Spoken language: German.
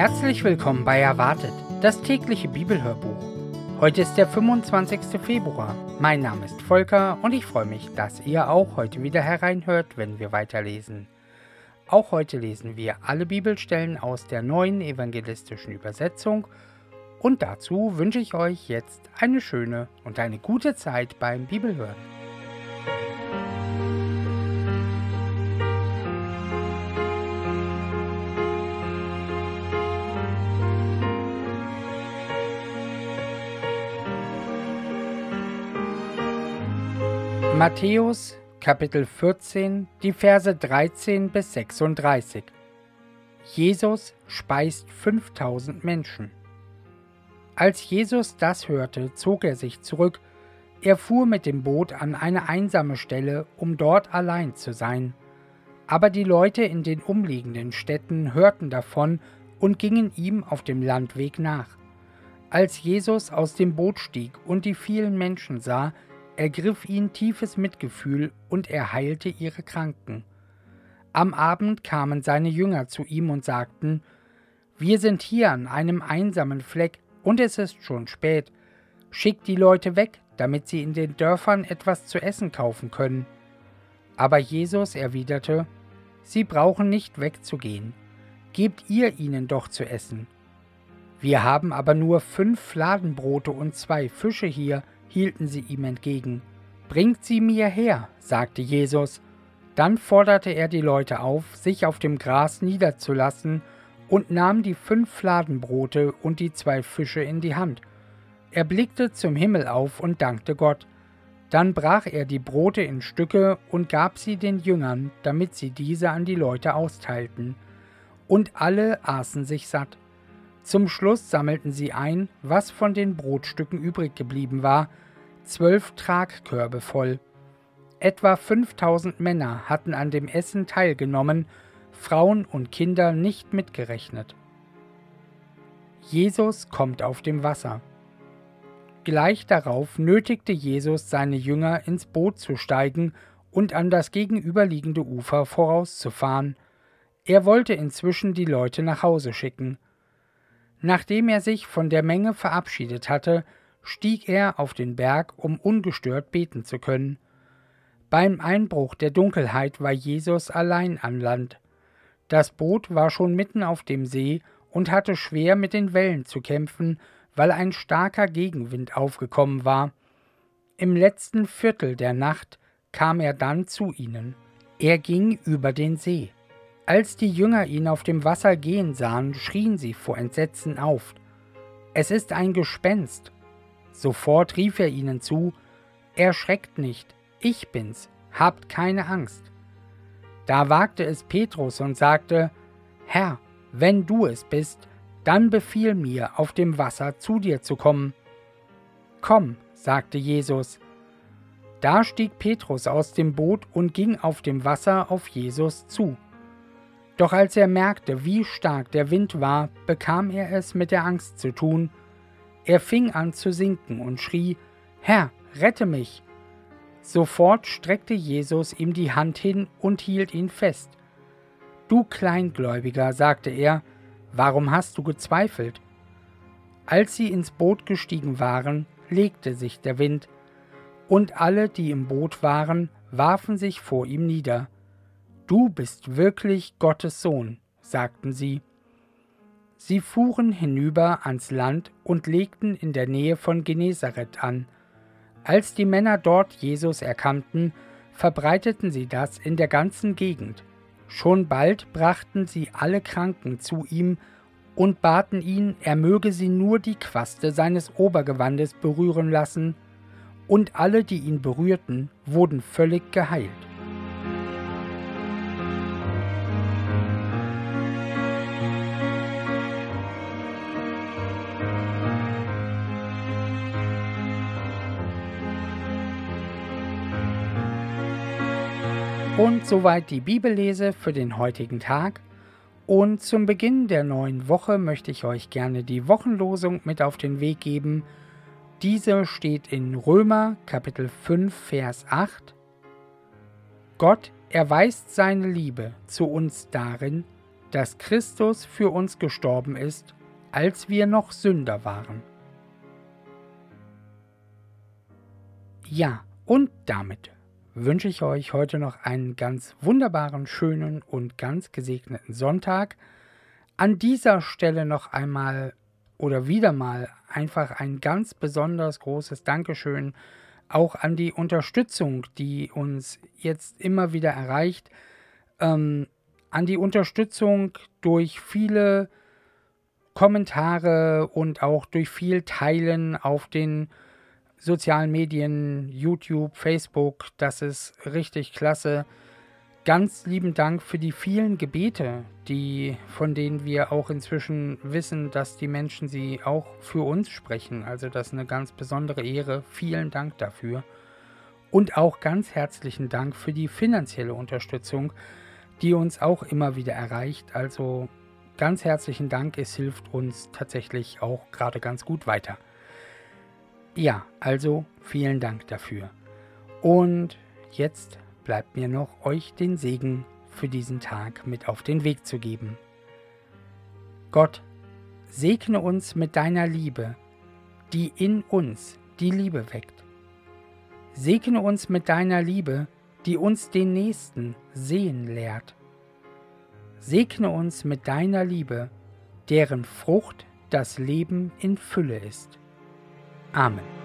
Herzlich willkommen bei Erwartet, das tägliche Bibelhörbuch. Heute ist der 25. Februar. Mein Name ist Volker und ich freue mich, dass ihr auch heute wieder hereinhört, wenn wir weiterlesen. Auch heute lesen wir alle Bibelstellen aus der neuen evangelistischen Übersetzung und dazu wünsche ich euch jetzt eine schöne und eine gute Zeit beim Bibelhören. Matthäus Kapitel 14, die Verse 13 bis 36. Jesus speist 5000 Menschen. Als Jesus das hörte, zog er sich zurück. Er fuhr mit dem Boot an eine einsame Stelle, um dort allein zu sein. Aber die Leute in den umliegenden Städten hörten davon und gingen ihm auf dem Landweg nach. Als Jesus aus dem Boot stieg und die vielen Menschen sah, ergriff ihn tiefes Mitgefühl und er heilte ihre Kranken. Am Abend kamen seine Jünger zu ihm und sagten, Wir sind hier an einem einsamen Fleck und es ist schon spät. Schickt die Leute weg, damit sie in den Dörfern etwas zu essen kaufen können. Aber Jesus erwiderte, Sie brauchen nicht wegzugehen. Gebt ihr ihnen doch zu essen. Wir haben aber nur fünf Fladenbrote und zwei Fische hier, hielten sie ihm entgegen. Bringt sie mir her, sagte Jesus. Dann forderte er die Leute auf, sich auf dem Gras niederzulassen, und nahm die fünf Fladenbrote und die zwei Fische in die Hand. Er blickte zum Himmel auf und dankte Gott. Dann brach er die Brote in Stücke und gab sie den Jüngern, damit sie diese an die Leute austeilten. Und alle aßen sich satt. Zum Schluss sammelten sie ein, was von den Brotstücken übrig geblieben war, zwölf Tragkörbe voll. Etwa 5000 Männer hatten an dem Essen teilgenommen, Frauen und Kinder nicht mitgerechnet. Jesus kommt auf dem Wasser. Gleich darauf nötigte Jesus seine Jünger ins Boot zu steigen und an das gegenüberliegende Ufer vorauszufahren. Er wollte inzwischen die Leute nach Hause schicken. Nachdem er sich von der Menge verabschiedet hatte, stieg er auf den Berg, um ungestört beten zu können. Beim Einbruch der Dunkelheit war Jesus allein an Land. Das Boot war schon mitten auf dem See und hatte schwer mit den Wellen zu kämpfen, weil ein starker Gegenwind aufgekommen war. Im letzten Viertel der Nacht kam er dann zu ihnen. Er ging über den See. Als die Jünger ihn auf dem Wasser gehen sahen, schrien sie vor Entsetzen auf. Es ist ein Gespenst. Sofort rief er ihnen zu, Erschreckt nicht, ich bin's, habt keine Angst. Da wagte es Petrus und sagte, Herr, wenn du es bist, dann befiehl mir, auf dem Wasser zu dir zu kommen. Komm, sagte Jesus. Da stieg Petrus aus dem Boot und ging auf dem Wasser auf Jesus zu. Doch als er merkte, wie stark der Wind war, bekam er es mit der Angst zu tun. Er fing an zu sinken und schrie, Herr, rette mich! Sofort streckte Jesus ihm die Hand hin und hielt ihn fest. Du Kleingläubiger, sagte er, warum hast du gezweifelt? Als sie ins Boot gestiegen waren, legte sich der Wind, und alle, die im Boot waren, warfen sich vor ihm nieder. Du bist wirklich Gottes Sohn, sagten sie. Sie fuhren hinüber ans Land und legten in der Nähe von Genezareth an. Als die Männer dort Jesus erkannten, verbreiteten sie das in der ganzen Gegend. Schon bald brachten sie alle Kranken zu ihm und baten ihn, er möge sie nur die Quaste seines Obergewandes berühren lassen, und alle, die ihn berührten, wurden völlig geheilt. Und soweit die Bibellese für den heutigen Tag. Und zum Beginn der neuen Woche möchte ich euch gerne die Wochenlosung mit auf den Weg geben. Diese steht in Römer Kapitel 5 Vers 8. Gott erweist seine Liebe zu uns darin, dass Christus für uns gestorben ist, als wir noch Sünder waren. Ja, und damit wünsche ich euch heute noch einen ganz wunderbaren, schönen und ganz gesegneten Sonntag. An dieser Stelle noch einmal oder wieder mal einfach ein ganz besonders großes Dankeschön auch an die Unterstützung, die uns jetzt immer wieder erreicht, ähm, an die Unterstützung durch viele Kommentare und auch durch viel Teilen auf den sozialen Medien, YouTube, Facebook. Das ist richtig klasse. Ganz lieben Dank für die vielen Gebete, die, von denen wir auch inzwischen wissen, dass die Menschen sie auch für uns sprechen. Also das ist eine ganz besondere Ehre. Vielen Dank dafür. Und auch ganz herzlichen Dank für die finanzielle Unterstützung, die uns auch immer wieder erreicht. Also ganz herzlichen Dank, es hilft uns tatsächlich auch gerade ganz gut weiter. Ja, also vielen Dank dafür. Und jetzt bleibt mir noch, euch den Segen für diesen Tag mit auf den Weg zu geben. Gott, segne uns mit deiner Liebe, die in uns die Liebe weckt. Segne uns mit deiner Liebe, die uns den Nächsten sehen lehrt. Segne uns mit deiner Liebe, deren Frucht das Leben in Fülle ist. Amen.